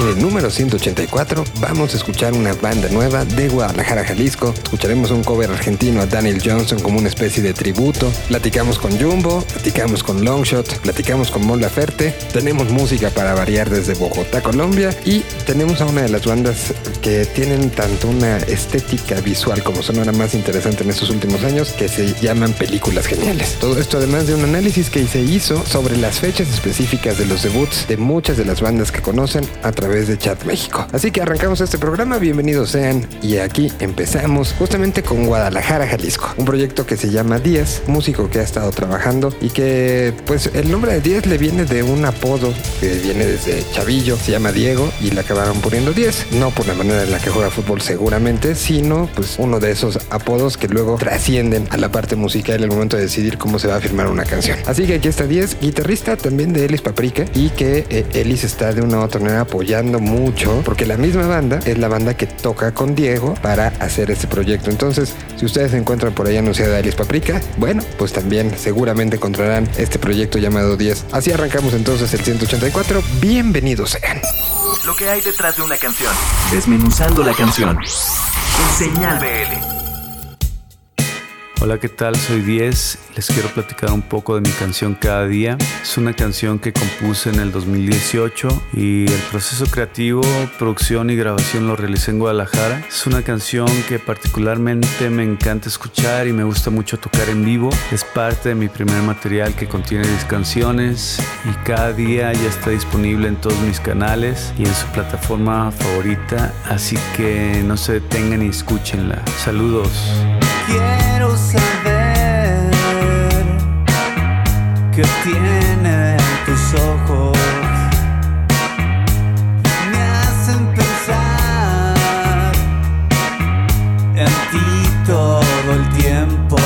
En el número 184 vamos a escuchar una banda nueva de Guadalajara, Jalisco. Escucharemos un cover argentino a Daniel Johnson como una especie de tributo. Platicamos con Jumbo, platicamos con Longshot, platicamos con Mon Laferte. Tenemos música para variar desde Bogotá, Colombia. Y tenemos a una de las bandas que tienen tanto una estética visual como sonora más interesante en estos últimos años que se llaman películas geniales. Todo esto además de un análisis que se hizo sobre las fechas específicas de los debuts de muchas de las bandas que conocen a través de Chat México. Así que arrancamos este programa, bienvenidos sean y aquí empezamos justamente con Guadalajara, Jalisco, un proyecto que se llama Díaz, músico que ha estado trabajando y que pues el nombre de Díaz le viene de un apodo que viene desde Chavillo, se llama Diego y le acabaron poniendo 10, no por la manera en la que juega fútbol seguramente, sino pues uno de esos apodos que luego trascienden a la parte musical en el momento de decidir cómo se va a firmar una canción. Así que aquí está Díaz, guitarrista también de Elis Paprika y que eh, Elis está de una u otra manera apoyando mucho porque la misma banda es la banda que toca con Diego para hacer este proyecto. Entonces, si ustedes encuentran por ahí anunciada Alice Paprika, bueno, pues también seguramente encontrarán este proyecto llamado 10. Así arrancamos entonces el 184. Bienvenidos sean. Lo que hay detrás de una canción. Desmenuzando la canción. En Señal BL. Hola, ¿qué tal? Soy Diez. Les quiero platicar un poco de mi canción Cada Día. Es una canción que compuse en el 2018 y el proceso creativo, producción y grabación lo realicé en Guadalajara. Es una canción que particularmente me encanta escuchar y me gusta mucho tocar en vivo. Es parte de mi primer material que contiene 10 canciones y cada día ya está disponible en todos mis canales y en su plataforma favorita. Así que no se detengan y escúchenla. Saludos. Quiero saber qué tienen tus ojos. Me hacen pensar en ti todo el tiempo.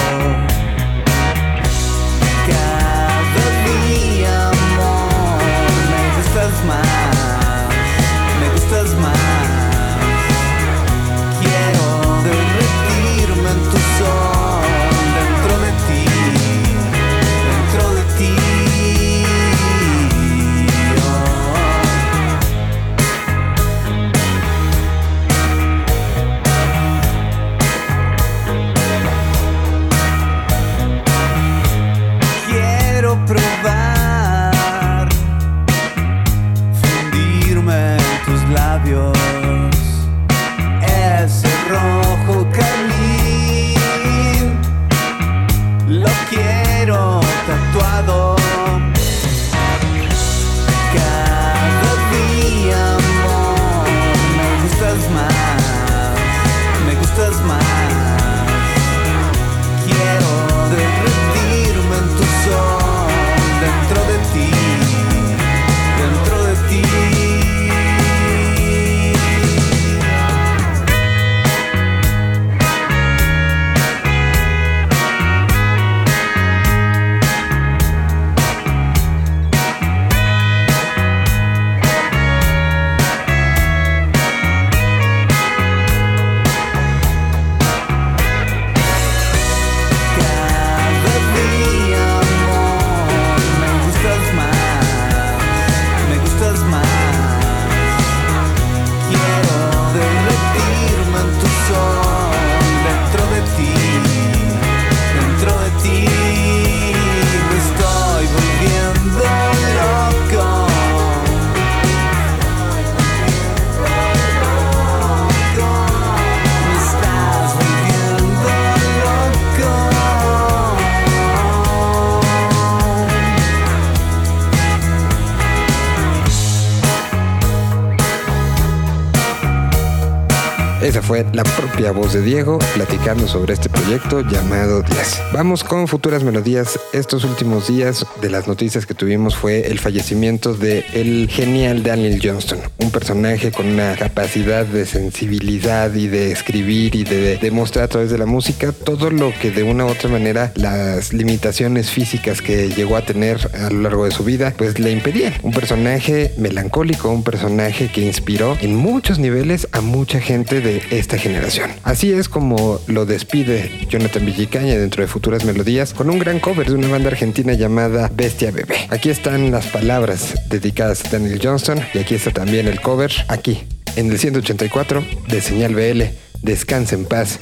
Fue la propia voz de Diego platicando sobre este proyecto llamado 10. Vamos con futuras melodías. Estos últimos días de las noticias que tuvimos fue el fallecimiento de el genial Daniel Johnston, un personaje con una capacidad de sensibilidad y de escribir y de demostrar a través de la música todo lo que de una u otra manera las limitaciones físicas que llegó a tener a lo largo de su vida pues le impedían. Un personaje melancólico, un personaje que inspiró en muchos niveles a mucha gente de esta generación. Así es como lo despide Jonathan Villicaña dentro de Futuras Melodías con un gran cover de una banda argentina llamada Bestia Bebé. Aquí están las palabras dedicadas a Daniel Johnston y aquí está también el cover, aquí, en el 184 de Señal BL. Descansa en paz,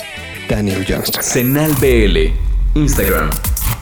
Daniel Johnston. Senal BL. Instagram.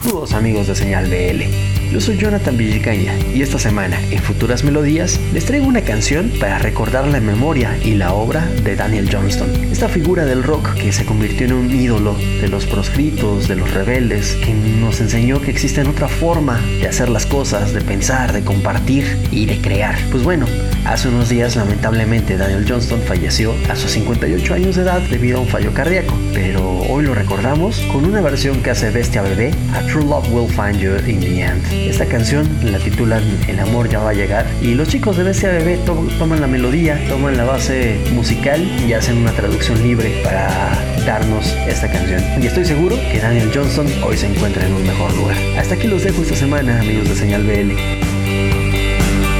Saludos amigos de Señal BL. Yo soy Jonathan Villicaña y esta semana en Futuras Melodías les traigo una canción para recordar la memoria y la obra de Daniel Johnston. Esta figura del rock que se convirtió en un ídolo de los proscritos, de los rebeldes, que nos enseñó que existe otra forma de hacer las cosas, de pensar, de compartir y de crear. Pues bueno, hace unos días lamentablemente Daniel Johnston falleció a sus 58 años de edad debido a un fallo cardíaco, pero hoy lo recordamos con una versión que hace Bestia Bebé, A True Love Will Find You in the End. Esta canción la titulan El amor ya va a llegar y los chicos de to toman la melodía, toman la base musical y hacen una traducción libre para darnos esta canción. Y estoy seguro que Daniel Johnson hoy se encuentra en un mejor lugar. Hasta aquí los dejo esta semana, amigos de Señal BL.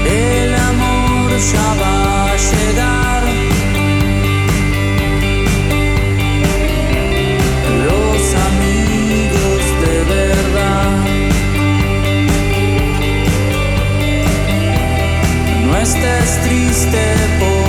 El amor ya. Estés triste, por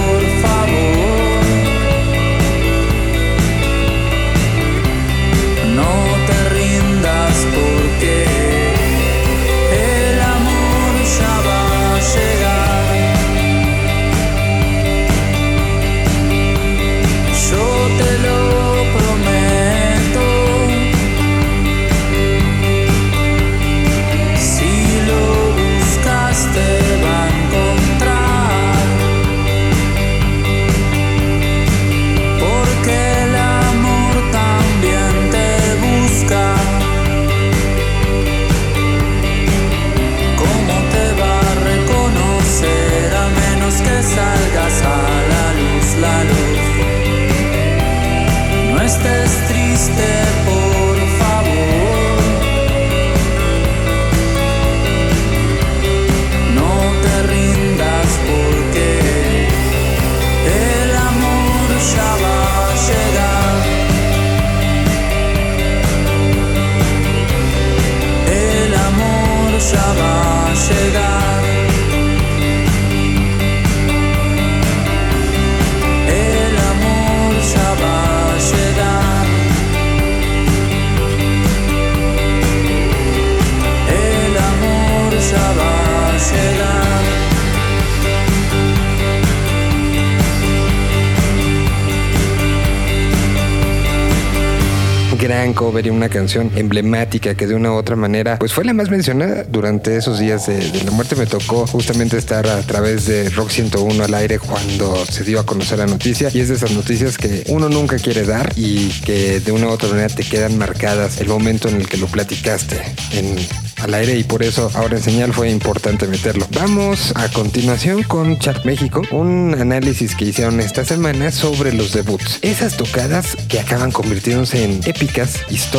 gran una canción emblemática que de una u otra manera pues fue la más mencionada durante esos días de, de la muerte. Me tocó justamente estar a través de Rock 101 al aire cuando se dio a conocer la noticia y es de esas noticias que uno nunca quiere dar y que de una u otra manera te quedan marcadas el momento en el que lo platicaste en al aire y por eso ahora en señal fue importante meterlo. Vamos a continuación con Chart México, un análisis que hicieron esta semana sobre los debuts. Esas tocadas que acaban convirtiéndose en épicas, históricas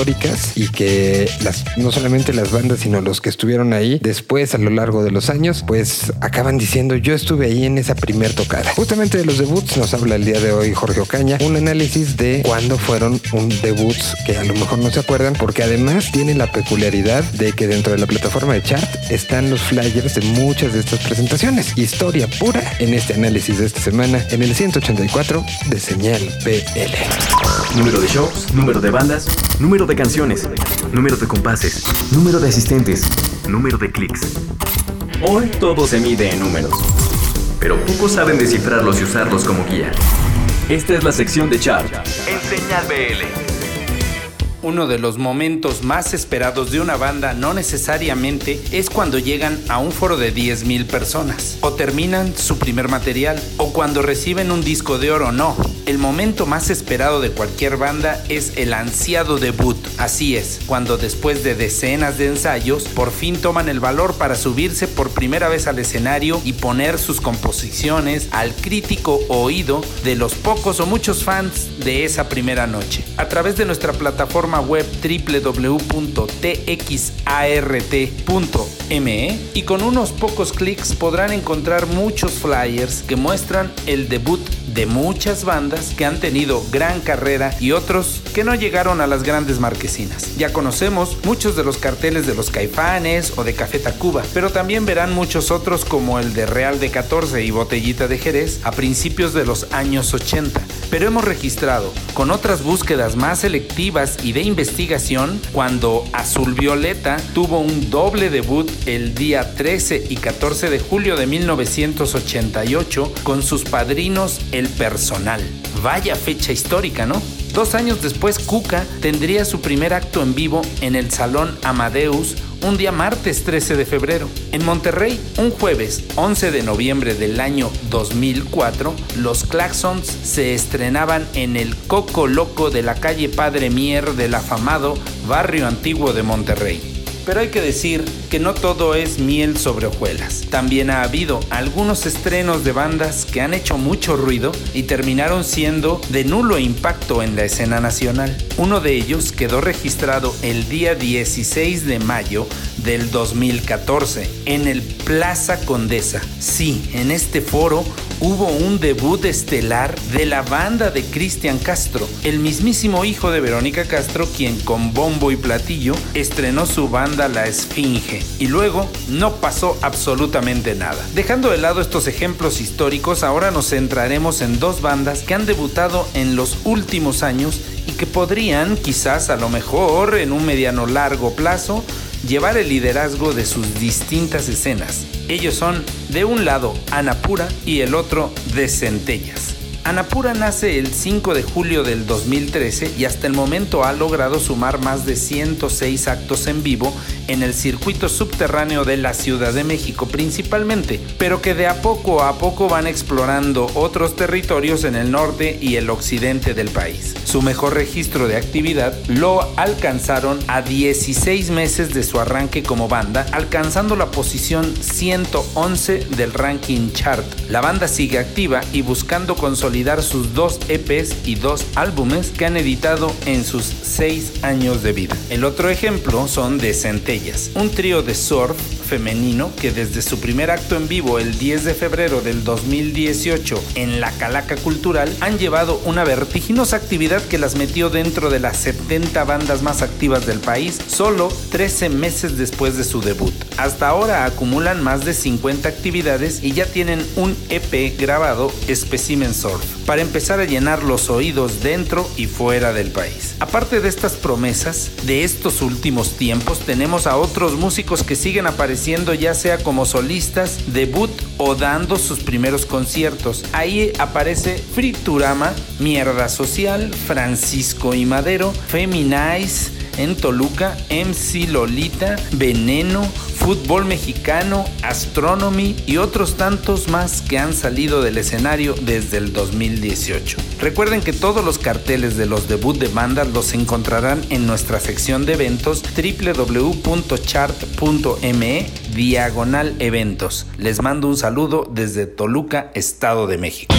y que las, no solamente las bandas, sino los que estuvieron ahí después a lo largo de los años, pues acaban diciendo yo estuve ahí en esa primer tocada. Justamente de los debuts nos habla el día de hoy Jorge Ocaña, un análisis de cuándo fueron un debuts que a lo mejor no se acuerdan porque además tiene la peculiaridad de que dentro de la plataforma de chart están los flyers de muchas de estas presentaciones. Historia pura en este análisis de esta semana en el 184 de Señal BL. Número de shows, número de bandas, número de canciones, número de compases, número de asistentes, número de clics. Hoy todo se mide en números, pero pocos saben descifrarlos y usarlos como guía. Esta es la sección de chart en Señal BL. Uno de los momentos más esperados de una banda no necesariamente es cuando llegan a un foro de 10.000 personas, o terminan su primer material, o cuando reciben un disco de oro no. El momento más esperado de cualquier banda es el ansiado debut. Así es, cuando después de decenas de ensayos, por fin toman el valor para subirse por primera vez al escenario y poner sus composiciones al crítico oído de los pocos o muchos fans de esa primera noche. A través de nuestra plataforma web www.txart.me y con unos pocos clics podrán encontrar muchos flyers que muestran el debut de muchas bandas que han tenido gran carrera y otros que no llegaron a las grandes marquesinas. Ya conocemos muchos de los carteles de los Caifanes o de Café Tacuba, pero también verán muchos otros como el de Real de 14 y Botellita de Jerez a principios de los años 80. Pero hemos registrado, con otras búsquedas más selectivas y de investigación, cuando Azul Violeta tuvo un doble debut el día 13 y 14 de julio de 1988 con sus padrinos El Personal. Vaya fecha histórica, ¿no? Dos años después, Cuca tendría su primer acto en vivo en el Salón Amadeus un día martes 13 de febrero. En Monterrey, un jueves 11 de noviembre del año 2004, los Claxons se estrenaban en el Coco Loco de la calle Padre Mier del afamado barrio antiguo de Monterrey. Pero hay que decir que no todo es miel sobre hojuelas. También ha habido algunos estrenos de bandas que han hecho mucho ruido y terminaron siendo de nulo impacto en la escena nacional. Uno de ellos quedó registrado el día 16 de mayo del 2014 en el Plaza Condesa. Sí, en este foro hubo un debut estelar de la banda de Cristian Castro, el mismísimo hijo de Verónica Castro, quien con bombo y platillo estrenó su banda La Esfinge. Y luego no pasó absolutamente nada. Dejando de lado estos ejemplos históricos, ahora nos centraremos en dos bandas que han debutado en los últimos años y que podrían, quizás a lo mejor en un mediano largo plazo, llevar el liderazgo de sus distintas escenas. Ellos son, de un lado, Anapura y el otro, de Centellas. Anapura nace el 5 de julio del 2013 y hasta el momento ha logrado sumar más de 106 actos en vivo en el circuito subterráneo de la Ciudad de México principalmente, pero que de a poco a poco van explorando otros territorios en el norte y el occidente del país. Su mejor registro de actividad lo alcanzaron a 16 meses de su arranque como banda, alcanzando la posición 111 del ranking chart. La banda sigue activa y buscando consolidar sus dos EPs y dos álbumes que han editado en sus seis años de vida. El otro ejemplo son de Centellas, un trío de surf femenino que desde su primer acto en vivo el 10 de febrero del 2018 en la Calaca Cultural han llevado una vertiginosa actividad que las metió dentro de las 70 bandas más activas del país solo 13 meses después de su debut. Hasta ahora acumulan más de 50 actividades y ya tienen un EP grabado Specimen Surf para empezar a llenar los oídos dentro y fuera del país. Aparte de estas promesas de estos últimos tiempos, tenemos a otros músicos que siguen apareciendo ya sea como solistas, debut o dando sus primeros conciertos. Ahí aparece Friturama, Mierda Social, Francisco y Madero, Feminize, en Toluca, MC Lolita, Veneno, Fútbol Mexicano, Astronomy y otros tantos más que han salido del escenario desde el 2018. Recuerden que todos los carteles de los debut de bandas los encontrarán en nuestra sección de eventos www.chart.me diagonal eventos. Les mando un saludo desde Toluca, Estado de México.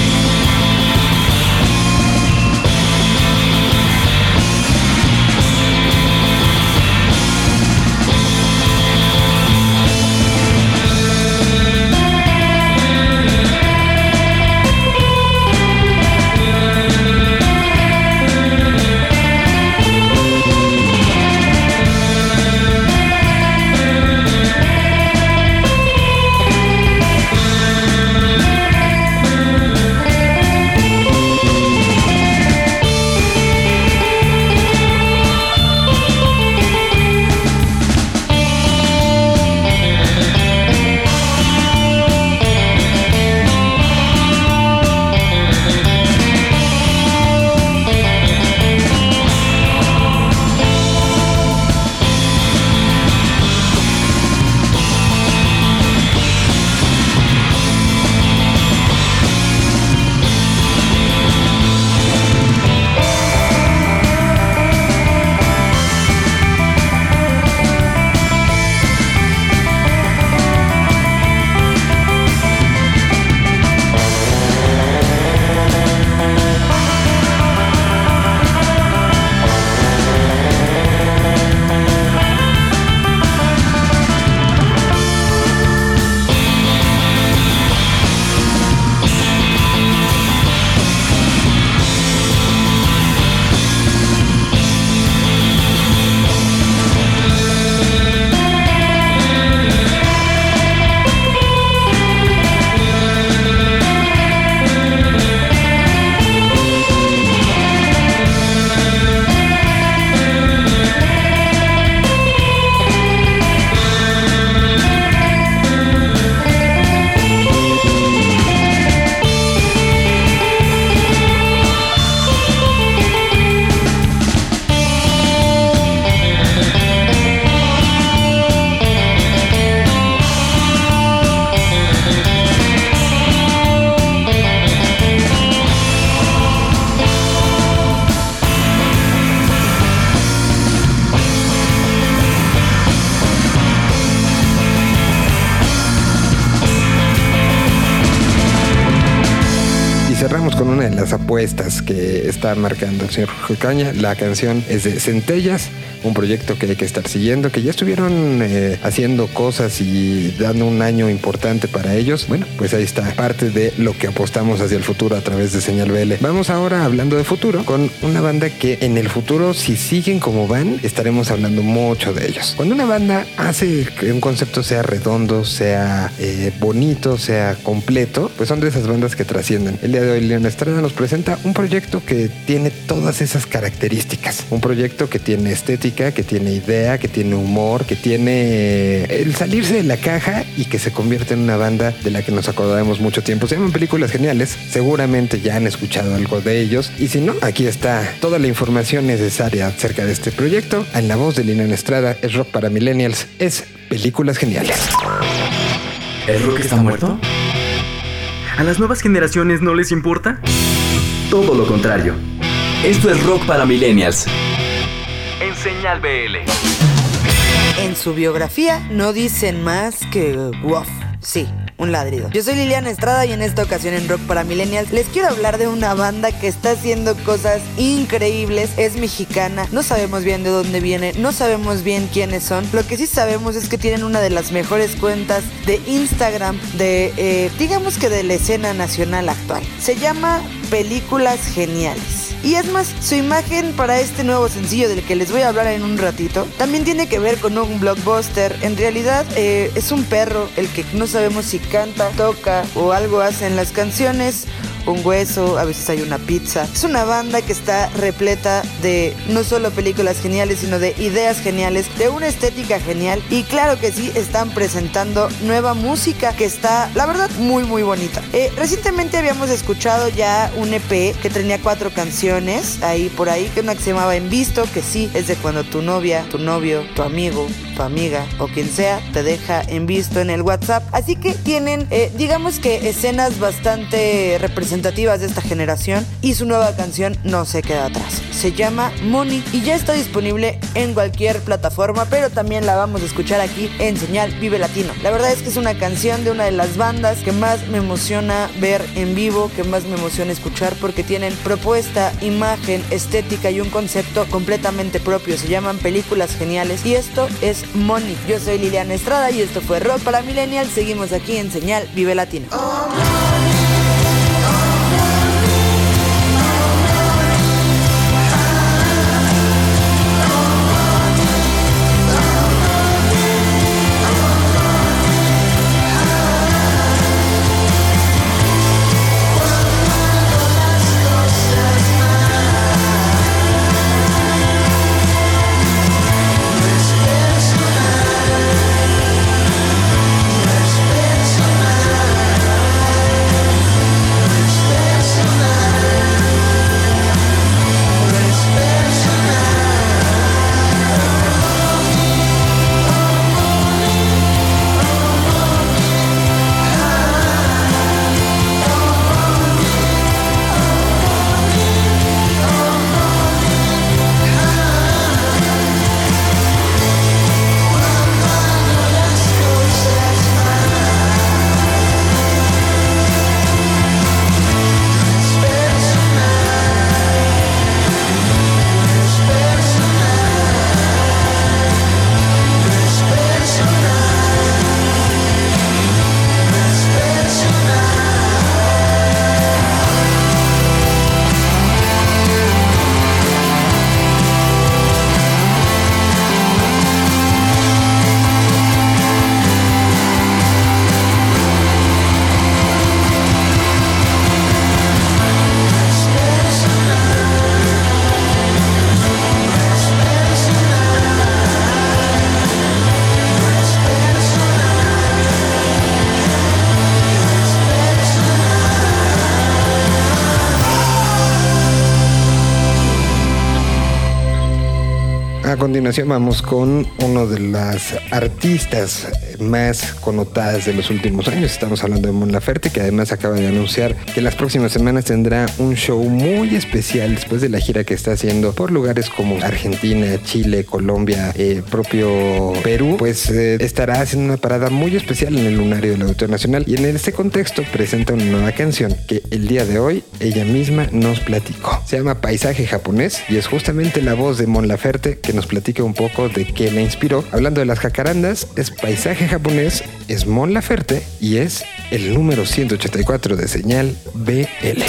Una de las apuestas que está marcando el señor Jorge Caña. La canción es de Centellas, un proyecto que hay que estar siguiendo, que ya estuvieron eh, haciendo cosas y dando un año importante para ellos. Bueno, pues ahí está parte de lo que apostamos hacia el futuro a través de Señal BL. Vamos ahora hablando de futuro con una banda que en el futuro, si siguen como van, estaremos hablando mucho de ellos. Cuando una banda hace que un concepto sea redondo, sea eh, bonito, sea completo, pues son de esas bandas que trascienden. El día de hoy Leon Estrada nos presenta un proyecto que tiene todas esas características. Un proyecto que tiene estética, que tiene idea, que tiene humor, que tiene el salirse de la caja y que se convierte en una banda de la que nos acordaremos mucho tiempo. Se llaman películas geniales. Seguramente ya han escuchado algo de ellos. Y si no, aquí está toda la información necesaria acerca de este proyecto. En la voz de Lina Estrada, es rock para millennials, es películas geniales. ¿El rock está muerto? ¿A las nuevas generaciones no les importa? Todo lo contrario. Esto es rock para millennials. Señal BL. En su biografía no dicen más que wow. Sí, un ladrido. Yo soy Liliana Estrada y en esta ocasión en Rock para Millennials les quiero hablar de una banda que está haciendo cosas increíbles. Es mexicana, no sabemos bien de dónde viene, no sabemos bien quiénes son. Lo que sí sabemos es que tienen una de las mejores cuentas de Instagram de, eh, digamos que de la escena nacional actual. Se llama Películas Geniales. Y es más, su imagen para este nuevo sencillo del que les voy a hablar en un ratito también tiene que ver con un blockbuster. En realidad eh, es un perro el que no sabemos si canta, toca o algo hace en las canciones un hueso, a veces hay una pizza. Es una banda que está repleta de no solo películas geniales, sino de ideas geniales, de una estética genial. Y claro que sí, están presentando nueva música que está, la verdad, muy, muy bonita. Eh, recientemente habíamos escuchado ya un EP que tenía cuatro canciones ahí por ahí, que una que se llamaba En Visto, que sí, es de cuando tu novia, tu novio, tu amigo, tu amiga o quien sea te deja en visto en el WhatsApp. Así que tienen, eh, digamos que escenas bastante representativas de esta generación y su nueva canción no se queda atrás. Se llama Money y ya está disponible en cualquier plataforma, pero también la vamos a escuchar aquí en Señal Vive Latino. La verdad es que es una canción de una de las bandas que más me emociona ver en vivo, que más me emociona escuchar porque tienen propuesta, imagen, estética y un concepto completamente propio. Se llaman películas geniales y esto es Money. Yo soy Liliana Estrada y esto fue Rock para Millennial. Seguimos aquí en Señal Vive Latino. Continuación vamos con uno de las artistas más connotadas de los últimos años. Estamos hablando de Mon Laferte, que además acaba de anunciar que las próximas semanas tendrá un show muy especial después de la gira que está haciendo por lugares como Argentina, Chile, Colombia, eh, propio Perú. Pues eh, estará haciendo una parada muy especial en el lunario del Auditorio Nacional y en este contexto presenta una nueva canción que el día de hoy ella misma nos platicó. Se llama Paisaje japonés y es justamente la voz de Mon Laferte que nos platica un poco de qué la inspiró. Hablando de las jacarandas, es Paisaje japonés, es Mon Laferte y es el número 184 de señal BL.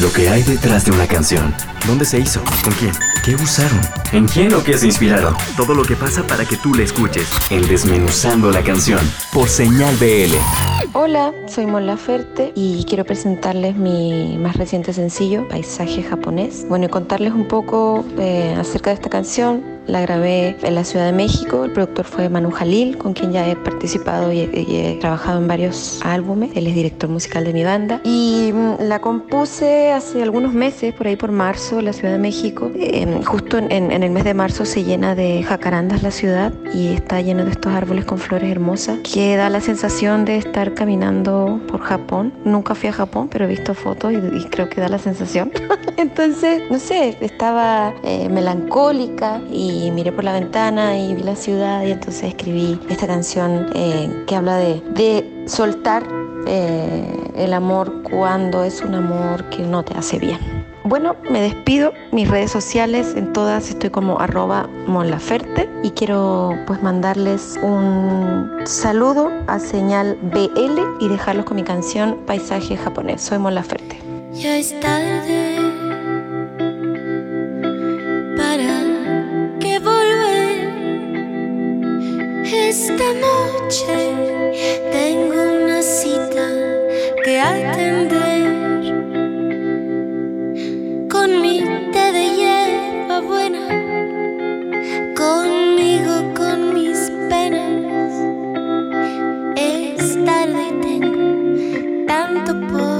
Lo que hay detrás de una canción. ¿Dónde se hizo? ¿Con quién? ¿Qué usaron? ¿En quién o qué se inspiraron? Todo lo que pasa para que tú la escuches. En Desmenuzando la canción. Por señal BL. Hola, soy Mon Laferte y quiero presentarles mi más reciente sencillo, Paisaje japonés. Bueno, y contarles un poco eh, acerca de esta canción. La grabé en la Ciudad de México. El productor fue Manu Jalil, con quien ya he participado y he, y he trabajado en varios álbumes. Él es director musical de mi banda. Y mm, la compuse hace algunos meses, por ahí por marzo, en la Ciudad de México. Eh, justo en, en- en el mes de marzo se llena de jacarandas la ciudad y está lleno de estos árboles con flores hermosas que da la sensación de estar caminando por Japón. Nunca fui a Japón, pero he visto fotos y, y creo que da la sensación. Entonces, no sé, estaba eh, melancólica y miré por la ventana y vi la ciudad y entonces escribí esta canción eh, que habla de, de soltar eh, el amor cuando es un amor que no te hace bien. Bueno, me despido. Mis redes sociales, en todas estoy como arroba monlaferte y quiero pues mandarles un saludo a señal BL y dejarlos con mi canción Paisaje japonés. Soy Mon Laferte. Ya es tarde Esta noche tengo una cita que atender con mi té de hierba buena, conmigo con mis penas. Es tarde y tengo tanto por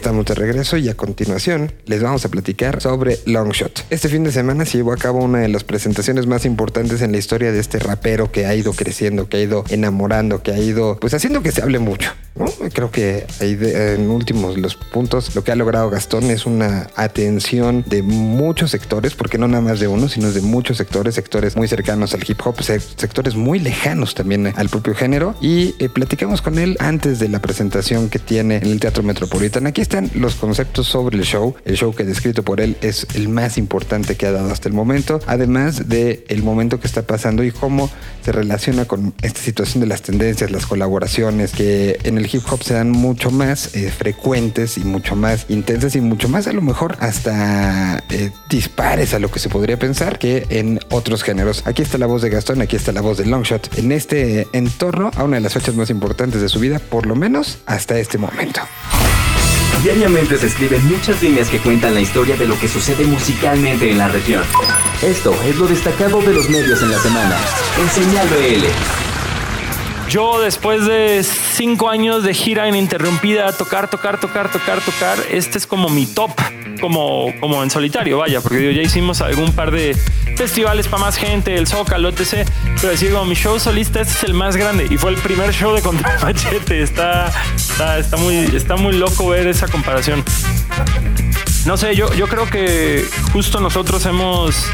Estamos de regreso y a continuación les vamos a platicar sobre Longshot. Este fin de semana se llevó a cabo una de las presentaciones más importantes en la historia de este rapero que ha ido creciendo, que ha ido enamorando, que ha ido pues haciendo que se hable mucho. Creo que ahí de- en últimos los puntos lo que ha logrado Gastón es una atención de muchos sectores, porque no nada más de uno, sino de muchos sectores, sectores muy cercanos al hip hop, se- sectores muy lejanos también al propio género. Y eh, platicamos con él antes de la presentación que tiene en el Teatro Metropolitan. Aquí están los conceptos sobre el show. El show que descrito por él es el más importante que ha dado hasta el momento, además de el momento que está pasando y cómo se relaciona con esta situación de las tendencias, las colaboraciones que en el hip hop se dan mucho más eh, frecuentes y mucho más intensas y mucho más a lo mejor hasta eh, dispares a lo que se podría pensar que en otros géneros. Aquí está la voz de Gastón, aquí está la voz de Longshot en este entorno a una de las fechas más importantes de su vida, por lo menos hasta este momento. Diariamente se escriben muchas líneas que cuentan la historia de lo que sucede musicalmente en la región. Esto es lo destacado de los medios en la semana. En Señal BL. Yo después de cinco años de gira ininterrumpida, tocar, tocar, tocar, tocar, tocar, este es como mi top, como, como en solitario, vaya, porque digo, ya hicimos algún par de festivales para más gente, el Zócalo, etc. Pero decir, como mi show solista, este es el más grande y fue el primer show de Contra Machete. Está, está, está, muy, está muy loco ver esa comparación. No sé, yo, yo creo que justo nosotros hemos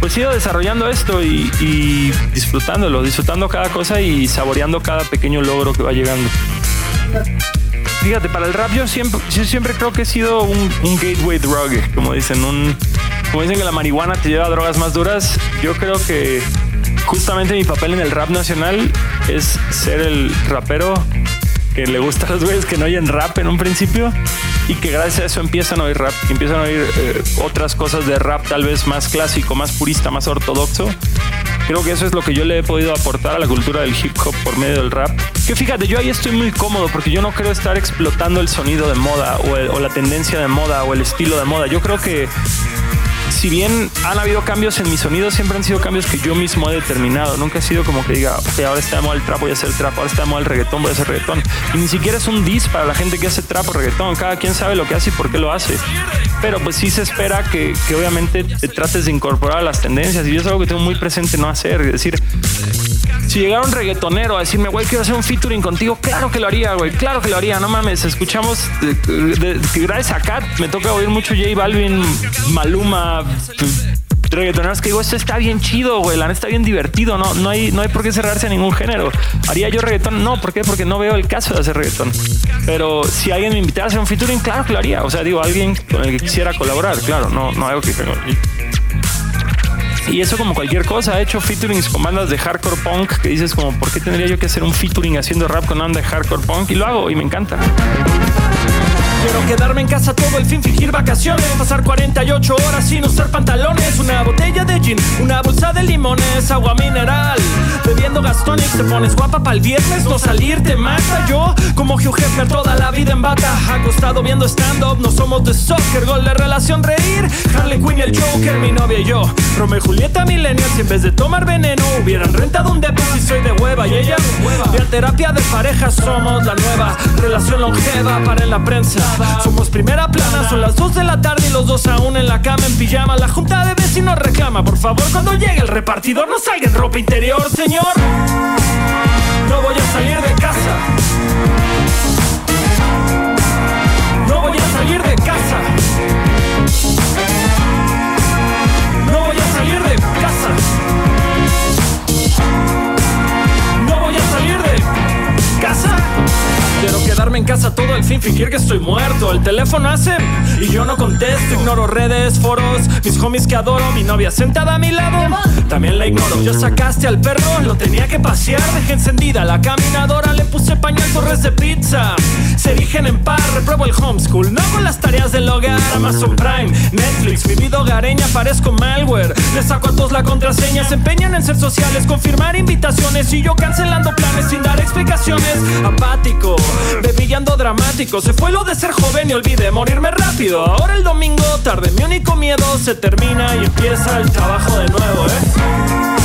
pues ido desarrollando esto y, y disfrutándolo, disfrutando cada cosa y saboreando cada pequeño logro que va llegando. Fíjate, para el rap yo siempre, yo siempre creo que he sido un, un gateway drug, como dicen, un, como dicen que la marihuana te lleva a drogas más duras. Yo creo que justamente mi papel en el rap nacional es ser el rapero que le gusta a los güeyes que no oyen rap en un principio y que gracias a eso empiezan a oír rap, empiezan a oír eh, otras cosas de rap tal vez más clásico, más purista, más ortodoxo. Creo que eso es lo que yo le he podido aportar a la cultura del hip hop por medio del rap. Que fíjate, yo ahí estoy muy cómodo porque yo no creo estar explotando el sonido de moda o, o la tendencia de moda o el estilo de moda. Yo creo que si bien han habido cambios en mi sonido, siempre han sido cambios que yo mismo he determinado. Nunca ha sido como que diga, ok, ahora está de moda el trap, voy a hacer trap, ahora está de moda el reggaetón, voy a hacer reggaetón. Y ni siquiera es un diss para la gente que hace trap o reggaetón. Cada quien sabe lo que hace y por qué lo hace. Pero pues sí se espera que, que obviamente te trates de incorporar a las tendencias. Y yo es algo que tengo muy presente no hacer. Es decir, si llegara un reggaetonero a decirme, güey, quiero hacer un featuring contigo, claro que lo haría, güey, claro que lo haría, no mames. Escuchamos, eh, de- de- gracias a Kat, me toca oír mucho J Balvin, Maluma, reggaetoneros que digo, esto está bien chido, güey, la neta está bien divertido, no, no, hay, no hay por qué cerrarse a ningún género. ¿Haría yo reggaetón? No, ¿por qué? Porque no veo el caso de hacer reggaetón. Pero si alguien me invitara a hacer un featuring, claro que lo haría. O sea, digo, alguien con el que quisiera colaborar, claro, no, no algo que tengo. Y eso como cualquier cosa, he hecho featurings con bandas de hardcore punk que dices como, ¿por qué tendría yo que hacer un featuring haciendo rap con banda de hardcore punk? Y lo hago y me encanta. Quiero quedarme en casa todo el fin, fingir vacaciones. Pasar 48 horas sin usar pantalones. Una botella de gin, una bolsa de limones Agua mineral, bebiendo gastones Te pones guapa para el viernes, no salir te mata Yo, como Hugh Hefner, toda la vida en bata. Acostado viendo stand-up, no somos de soccer. Gol de relación, reír. Harley Quinn y el Joker, mi novia y yo. Romeo y Julieta millennials Y en vez de tomar veneno Hubieran rentado un depo si soy de hueva Y ella, y a terapia de pareja somos la nueva Relación longeva para en la prensa Somos primera plana, son las 2 de la tarde Y los dos aún en la cama en pijama. La junta de vecinos reclama Por favor cuando llegue el repartidor No salga en ropa interior, señor. No voy a salir de casa. No voy a salir de casa. No voy a salir de casa. No voy a salir de casa Quiero quedarme en casa todo el fin, fingir que estoy muerto. El teléfono hace y yo no contesto. Ignoro redes, foros, mis homies que adoro. Mi novia sentada a mi lado, también la ignoro. Ya sacaste al perro, lo tenía que pasear. Dejé encendida la caminadora, le puse pañal torres de pizza. Se erigen en par, repruebo el homeschool. No hago las tareas del hogar, Amazon Prime, Netflix. Mi vida hogareña parezco malware. Le saco a todos la contraseña, se empeñan en ser sociales, confirmar invitaciones. Y yo cancelando planes explicaciones. Apático, bebillando dramático. Se fue lo de ser joven y olvidé morirme rápido. Ahora el domingo, tarde, mi único miedo se termina y empieza el trabajo de nuevo, ¿eh?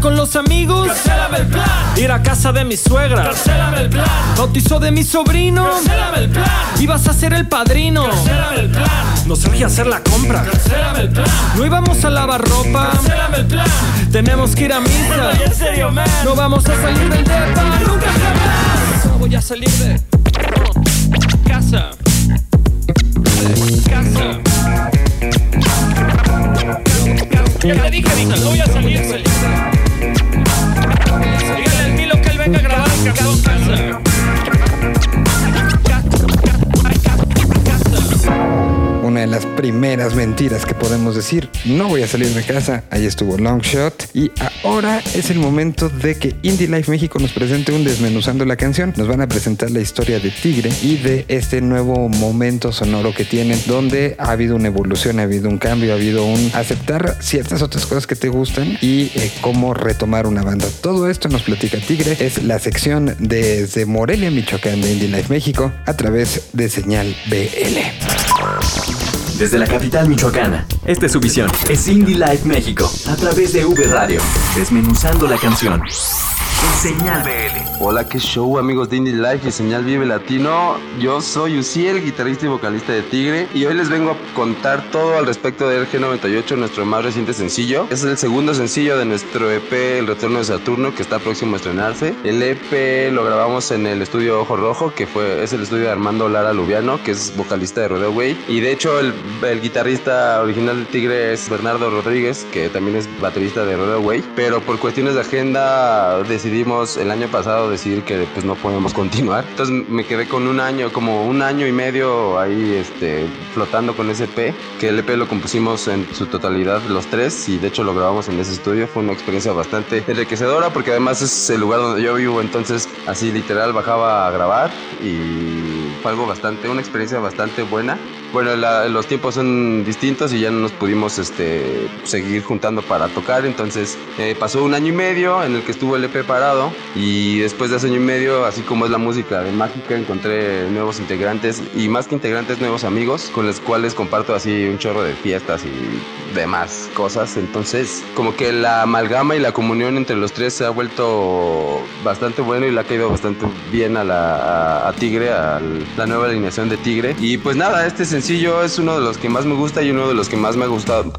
Con los amigos. Cancélame el plan. Ir a casa de mi suegra. Cancélame el plan. Bautizo de mi sobrino. Cancélame el plan. Ibas a ser el padrino. Cancélame el plan. Nos hacer la compra. Cancélame el plan. No íbamos a lavar ropa. Cancélame el plan. Tenemos que ir a misa. Ay, en serio, man. No vamos a salir del depa. Nunca jamás. No voy a salir de casa. Casa. Ya dije no voy a salir, salir. Venga a las primeras mentiras que podemos decir, no voy a salir de casa, ahí estuvo Longshot y ahora es el momento de que Indie Life México nos presente un desmenuzando la canción. Nos van a presentar la historia de Tigre y de este nuevo momento sonoro que tienen, donde ha habido una evolución, ha habido un cambio, ha habido un aceptar ciertas otras cosas que te gustan y eh, cómo retomar una banda. Todo esto nos platica Tigre, es la sección desde Morelia, Michoacán de Indie Life México a través de señal BL. Desde la capital michoacana, esta es su visión. Es Indie Life México, a través de V Radio, desmenuzando la canción. Señal BL. Hola, qué show amigos de Indie Life y Señal Vive Latino. Yo soy Uciel, guitarrista y vocalista de Tigre, y hoy les vengo a contar todo al respecto del G98, nuestro más reciente sencillo. Es el segundo sencillo de nuestro EP El Retorno de Saturno, que está próximo a estrenarse. El EP lo grabamos en el estudio Ojo Rojo, que fue, es el estudio de Armando Lara Lubiano, que es vocalista de Rodeo Way. Y de hecho, el, el guitarrista original de Tigre es Bernardo Rodríguez, que también es baterista de Rodeo Way. Pero por cuestiones de agenda decidimos el año pasado decidir que pues no podemos continuar. Entonces me quedé con un año, como un año y medio ahí este, flotando con ese EP, que el EP lo compusimos en su totalidad los tres y de hecho lo grabamos en ese estudio. Fue una experiencia bastante enriquecedora porque además es el lugar donde yo vivo, entonces así literal bajaba a grabar y fue algo bastante, una experiencia bastante buena. Bueno, la- los tiempos son distintos y ya no nos pudimos este, seguir juntando para tocar, entonces eh, pasó un año y medio en el que estuvo el EP parado y después de ese año y medio, así como es la música de Mágica, encontré nuevos integrantes y más que integrantes, nuevos amigos con los cuales comparto así un chorro de fiestas y demás cosas, entonces como que la amalgama y la comunión entre los tres se ha vuelto bastante bueno y le ha caído bastante bien a, la, a, a Tigre, a la nueva alineación de Tigre. Y pues nada, este sencillo es uno de los que más me gusta y uno de los que más me ha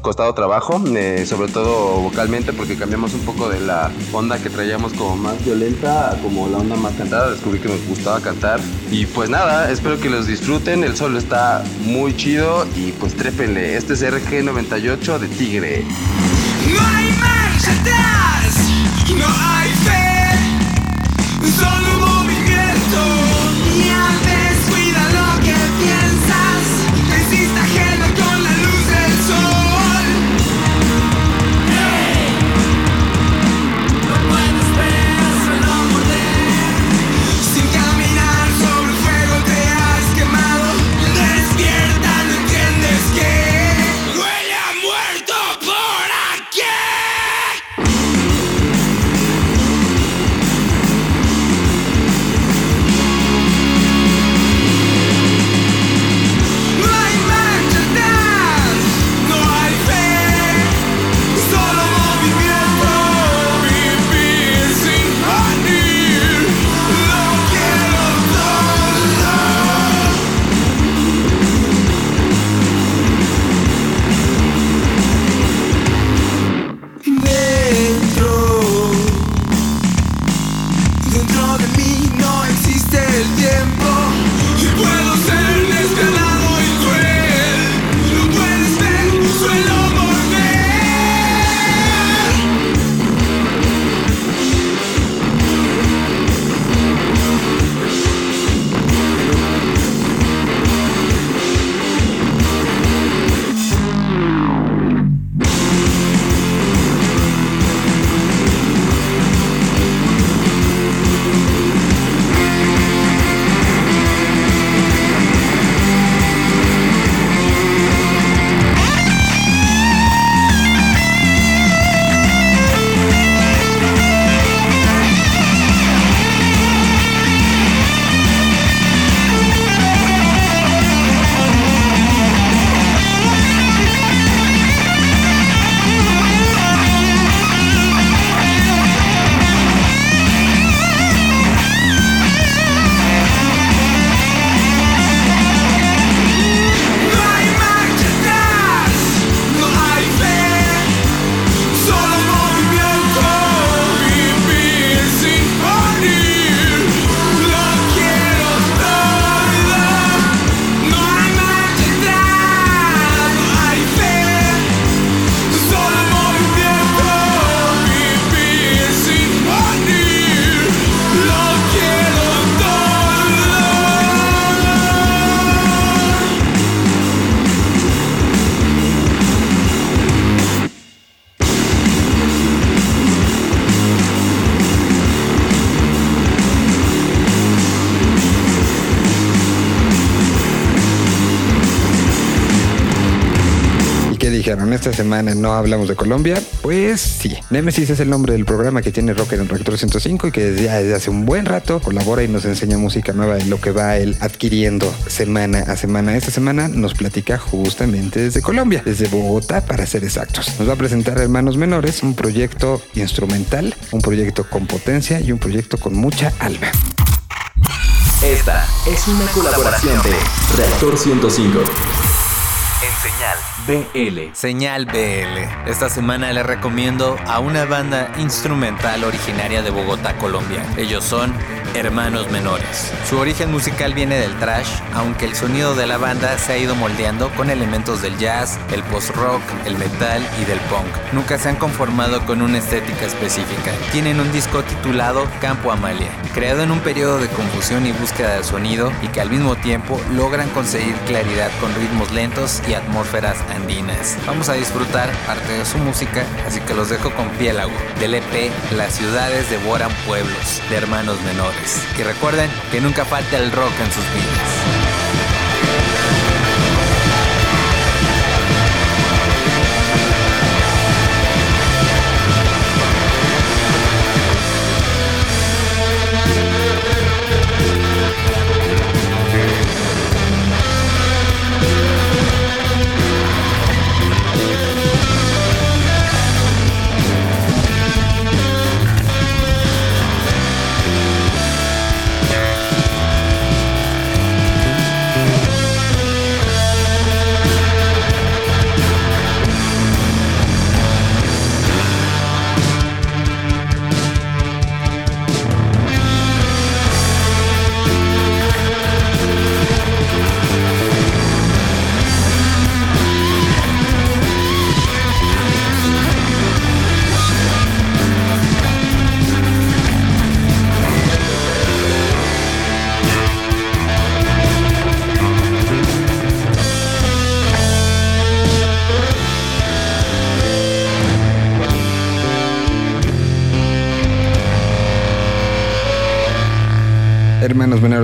costado trabajo, eh, sobre todo vocalmente porque cambiamos un poco de la onda que traíamos como más violenta como la onda más cantada, descubrí que nos gustaba cantar y pues nada, espero que los disfruten, el solo está muy chido y pues trépenle, este es RG98 de Tigre. No hay marcha no hay fe, solo semana no hablamos de Colombia. Pues sí. Nemesis es el nombre del programa que tiene Rocker en Reactor 105 y que desde hace un buen rato colabora y nos enseña música nueva de lo que va él adquiriendo semana a semana. Esta semana nos platica justamente desde Colombia, desde Bogotá para ser exactos. Nos va a presentar Hermanos Menores, un proyecto instrumental, un proyecto con potencia y un proyecto con mucha alma. Esta es una colaboración de Reactor 105. En señal BL. Señal BL. Esta semana les recomiendo a una banda instrumental originaria de Bogotá, Colombia. Ellos son Hermanos Menores. Su origen musical viene del trash, aunque el sonido de la banda se ha ido moldeando con elementos del jazz, el post-rock, el metal y del punk. Nunca se han conformado con una estética específica. Tienen un disco titulado Campo Amalia, creado en un periodo de confusión y búsqueda de sonido y que al mismo tiempo logran conseguir claridad con ritmos lentos y atmósferas andinas. Vamos a disfrutar parte de su música, así que los dejo con Piélago, del EP Las ciudades devoran pueblos, de Hermanos Menores. Y recuerden que nunca falta el rock en sus vidas.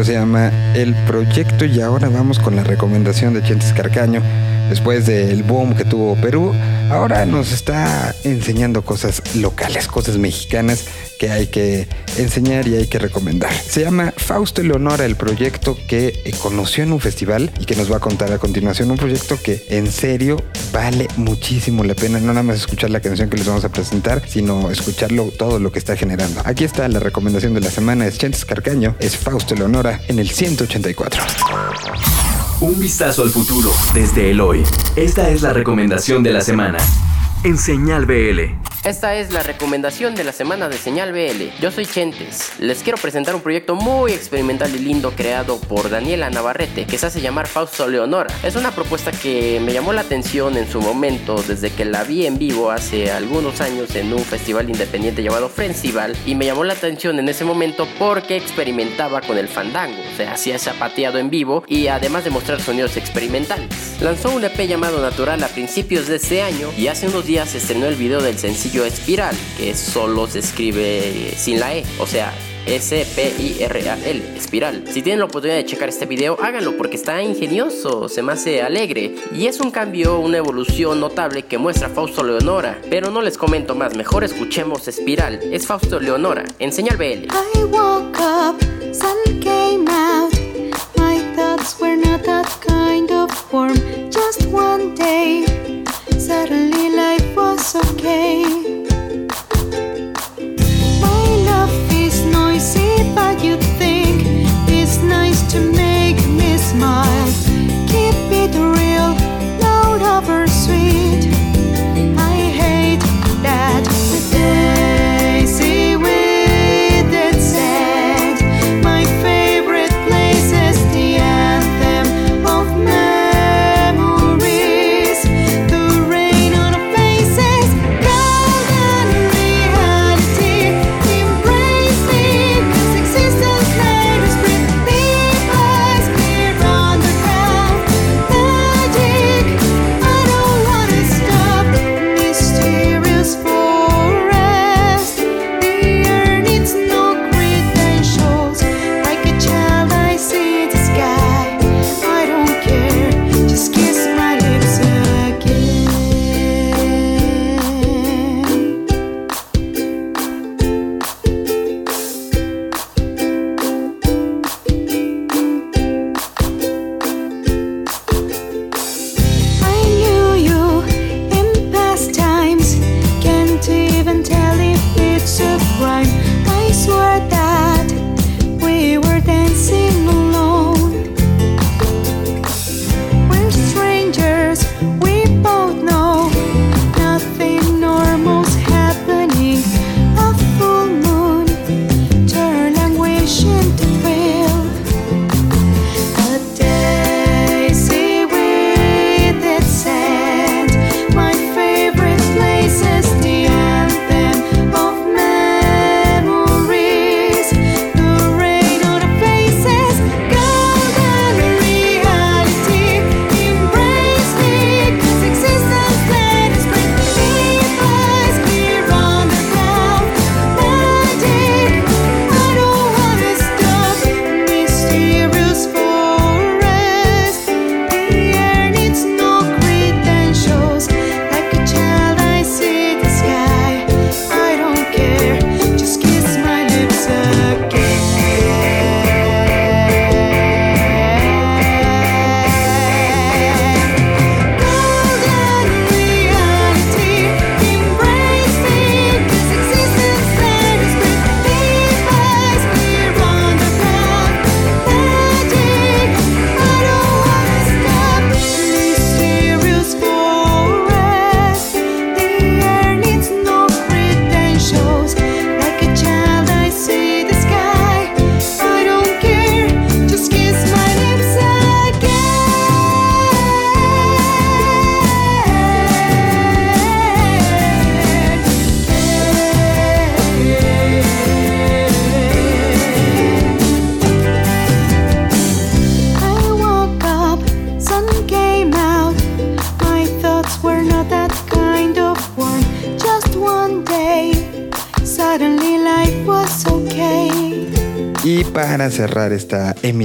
Se llama El Proyecto y ahora vamos con la recomendación de Chentes Carcaño. Después del boom que tuvo Perú, ahora nos está enseñando cosas locales, cosas mexicanas que hay que enseñar y hay que recomendar. Se llama Fausto Leonora, el proyecto que eh, conoció en un festival y que nos va a contar a continuación. Un proyecto que en serio vale muchísimo la pena, no nada más escuchar la canción que les vamos a presentar, sino escucharlo todo lo que está generando. Aquí está la recomendación de la semana, es Chentes Carcaño, es Fausto Leonora en el 184. Un vistazo al futuro desde el hoy. Esta es la recomendación de la semana. En Señal BL. Esta es la recomendación de la semana de Señal BL. Yo soy Chentes. Les quiero presentar un proyecto muy experimental y lindo creado por Daniela Navarrete que se hace llamar Fausto Leonora. Es una propuesta que me llamó la atención en su momento desde que la vi en vivo hace algunos años en un festival independiente llamado Festival y me llamó la atención en ese momento porque experimentaba con el fandango, o sea, hacía zapateado en vivo y además de mostrar sonidos experimentales. Lanzó un EP llamado Natural a principios de ese año y hace unos días se estrenó el video del sencillo Espiral, que solo se escribe sin la E, o sea, S-P-I-R-A-L, Espiral. Si tienen la oportunidad de checar este video, háganlo porque está ingenioso, se me hace alegre. Y es un cambio, una evolución notable que muestra Fausto Leonora. Pero no les comento más, mejor escuchemos Espiral. Es Fausto Leonora, en Señal BL. I woke up, sun came out. My thoughts were not that kind of warm. Just one day, suddenly life was okay. My love is noisy, but you think it's nice to make me smile.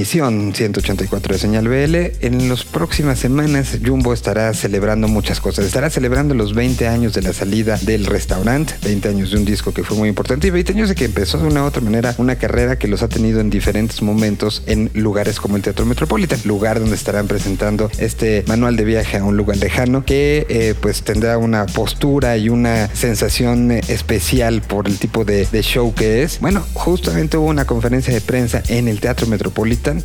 Esta emisión 184 de Señal BL. En las próximas semanas, Jumbo estará celebrando muchas cosas. Estará celebrando los 20 años de la salida del restaurante, 20 años de un disco que fue muy importante y 20 años de que empezó de una u otra manera una carrera que los ha tenido en diferentes momentos en lugares como el Teatro Metropolitan, lugar donde estarán presentando este manual de viaje a un lugar lejano que eh, pues tendrá una postura y una sensación eh, especial por el tipo de, de show que es. Bueno, justamente hubo una conferencia de prensa en el Teatro Metropolitan.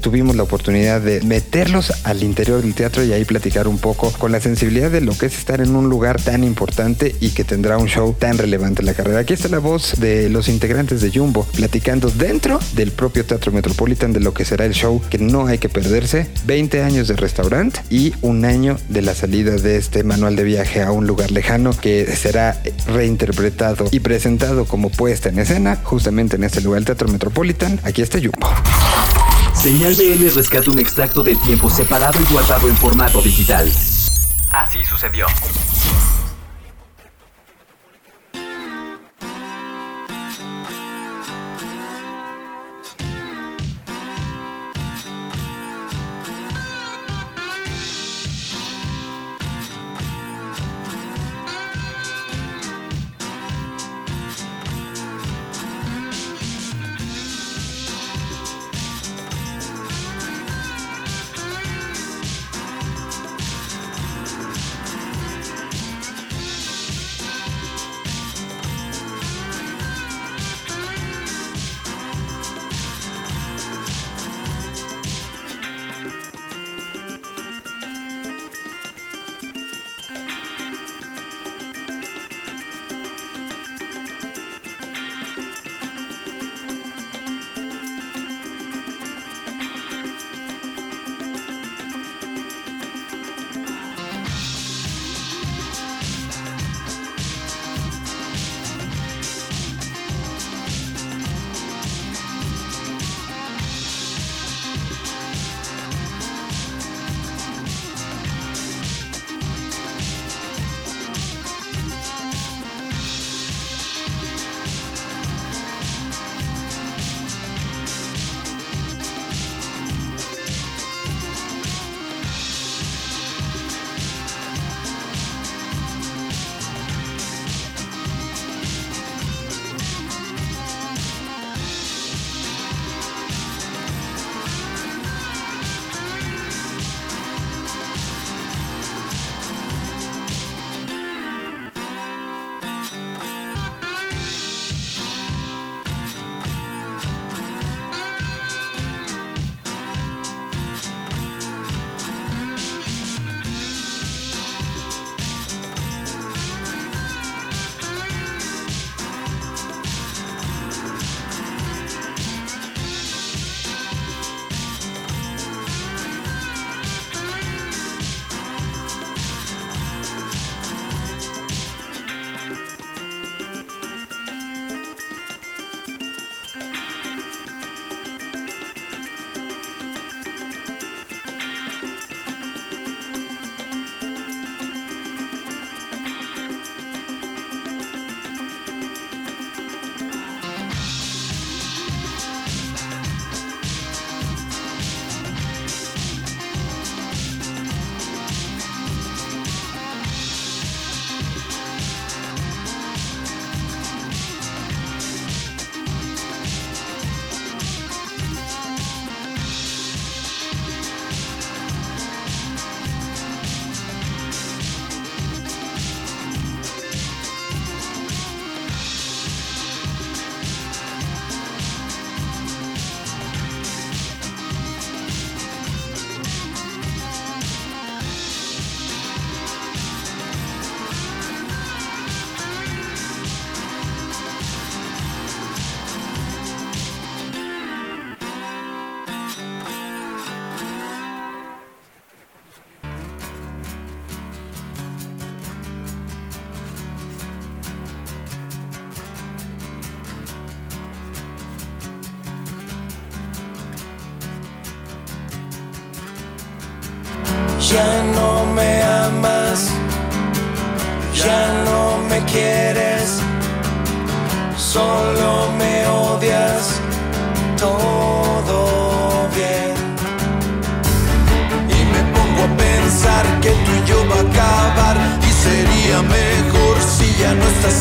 Tuvimos la oportunidad de meterlos al interior del teatro y ahí platicar un poco con la sensibilidad de lo que es estar en un lugar tan importante y que tendrá un show tan relevante en la carrera. Aquí está la voz de los integrantes de Jumbo platicando dentro del propio Teatro Metropolitan de lo que será el show que no hay que perderse. 20 años de restaurante y un año de la salida de este manual de viaje a un lugar lejano que será reinterpretado y presentado como puesta en escena justamente en este lugar, el Teatro Metropolitan. Aquí está Jumbo. Señal BL rescata un extracto del tiempo separado y guardado en formato digital. Así sucedió.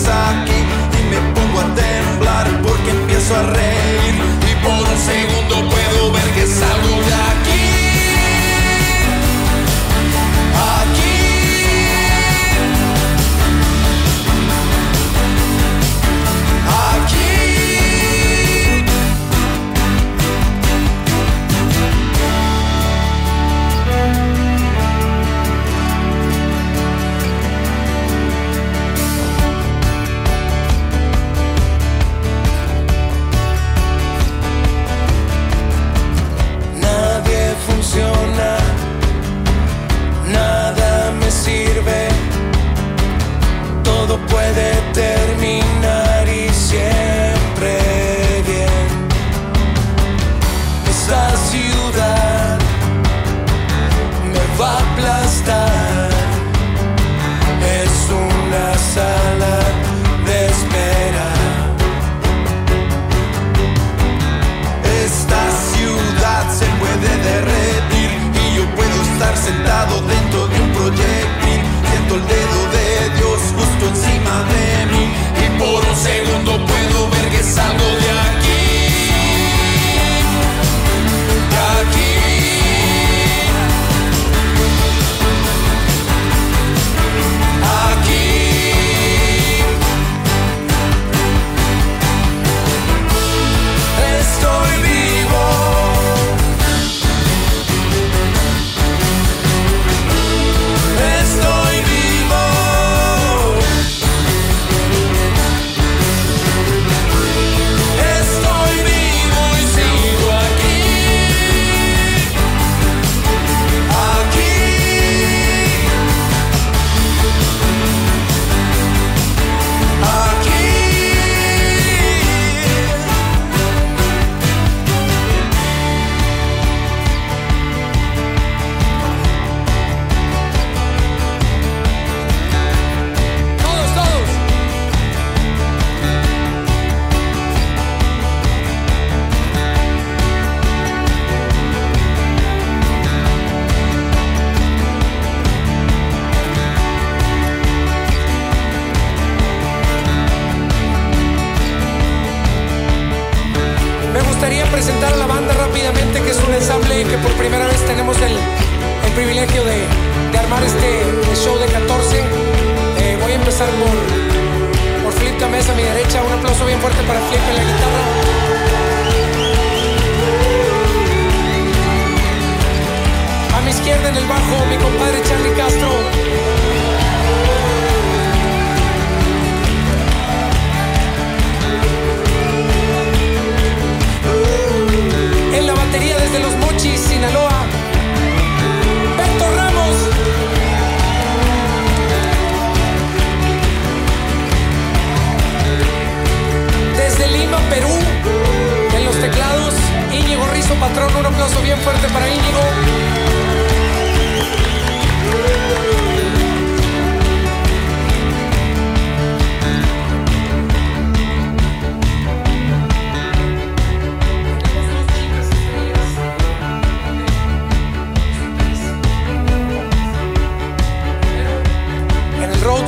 Y me pongo a temblar porque empiezo a reír por primera vez tenemos el, privilegio de, armar este show de 14. Eh, voy a empezar por, por Flip Tamés a mi derecha. Un aplauso bien fuerte para Flip en la guitarra. A mi izquierda en el bajo, mi compadre Charlie Castro. En la batería desde Los Sinaloa. Beto Ramos. Desde Lima, Perú. En los teclados, Íñigo Rizo Patrón. Un aplauso bien fuerte para Íñigo.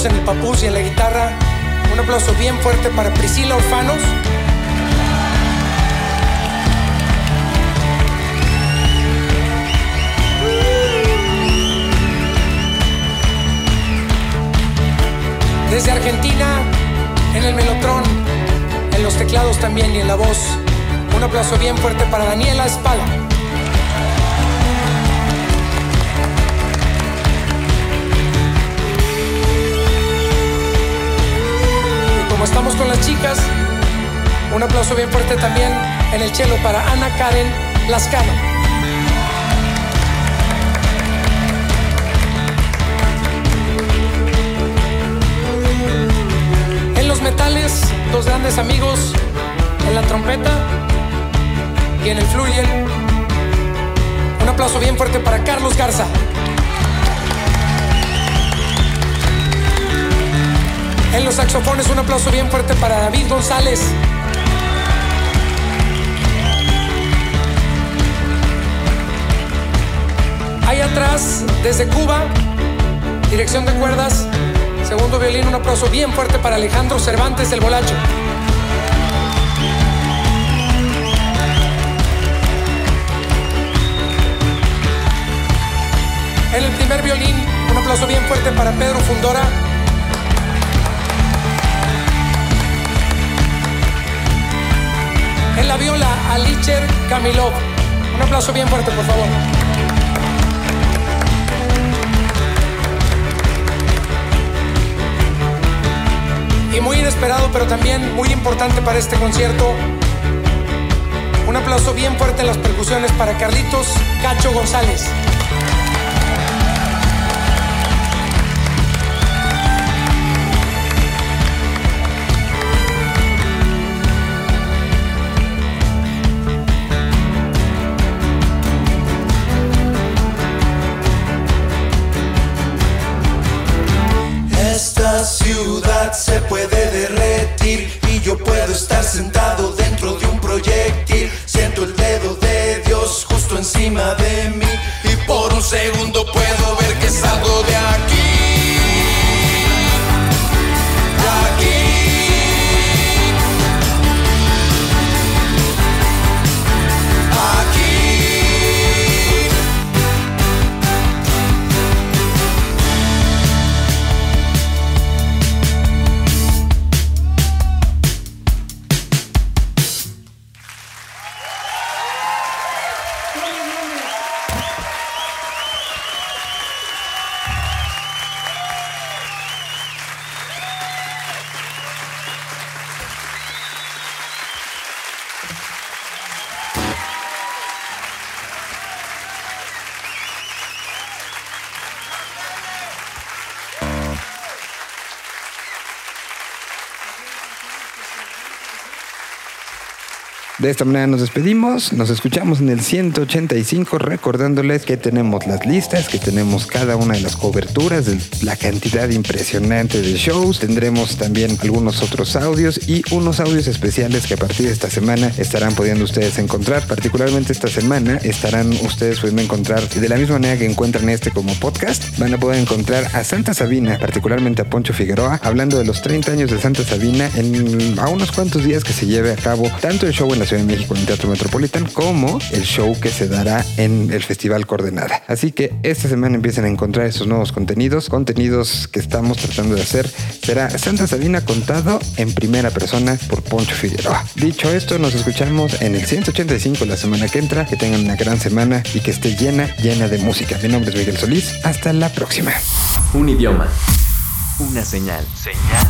En el Papus y en la guitarra. Un aplauso bien fuerte para Priscila Orfanos. Desde Argentina, en el Melotron, en los teclados también y en la voz. Un aplauso bien fuerte para Daniela Espada. Como estamos con las chicas, un aplauso bien fuerte también en el cello para Ana Karen Lascano. En los metales, dos grandes amigos, en la trompeta y en el fluyen. Un aplauso bien fuerte para Carlos Garza. En los saxofones, un aplauso bien fuerte para David González. Ahí atrás, desde Cuba, dirección de cuerdas, Segundo violín, un aplauso bien fuerte para Alejandro Cervantes del Bolacho. En el primer violín, un aplauso bien fuerte para Pedro Fundora. En la viola, Alicher Kamilov. Un aplauso bien fuerte, por favor. Y muy inesperado, pero también muy importante para este concierto. Un aplauso bien fuerte en las percusiones para Carlitos Cacho González. Puede derretir y yo puedo estar sentado De esta manera nos despedimos, nos escuchamos en el 185 recordándoles que tenemos las listas, que tenemos cada una de las coberturas, la cantidad impresionante de shows, tendremos también algunos otros audios y unos audios especiales que a partir de esta semana estarán pudiendo ustedes encontrar, particularmente esta semana estarán ustedes pudiendo encontrar de la misma manera que encuentran este como podcast, van a poder encontrar a Santa Sabina, particularmente a Poncho Figueroa, hablando de los 30 años de Santa Sabina en a unos cuantos días que se lleve a cabo tanto el show en la Ciudad de México en el Teatro Metropolitan como el show que se dará en el Festival Coordenada. Así que esta semana empiezan a encontrar esos nuevos contenidos, contenidos que estamos tratando de hacer. Será Santa Sabina contado en primera persona por Poncho Figueroa. Dicho esto, nos escuchamos en el 185 la semana que entra. Que tengan una gran semana y que esté llena, llena de música. Mi nombre es Miguel Solís. Hasta la próxima. Un idioma. Una señal. Señal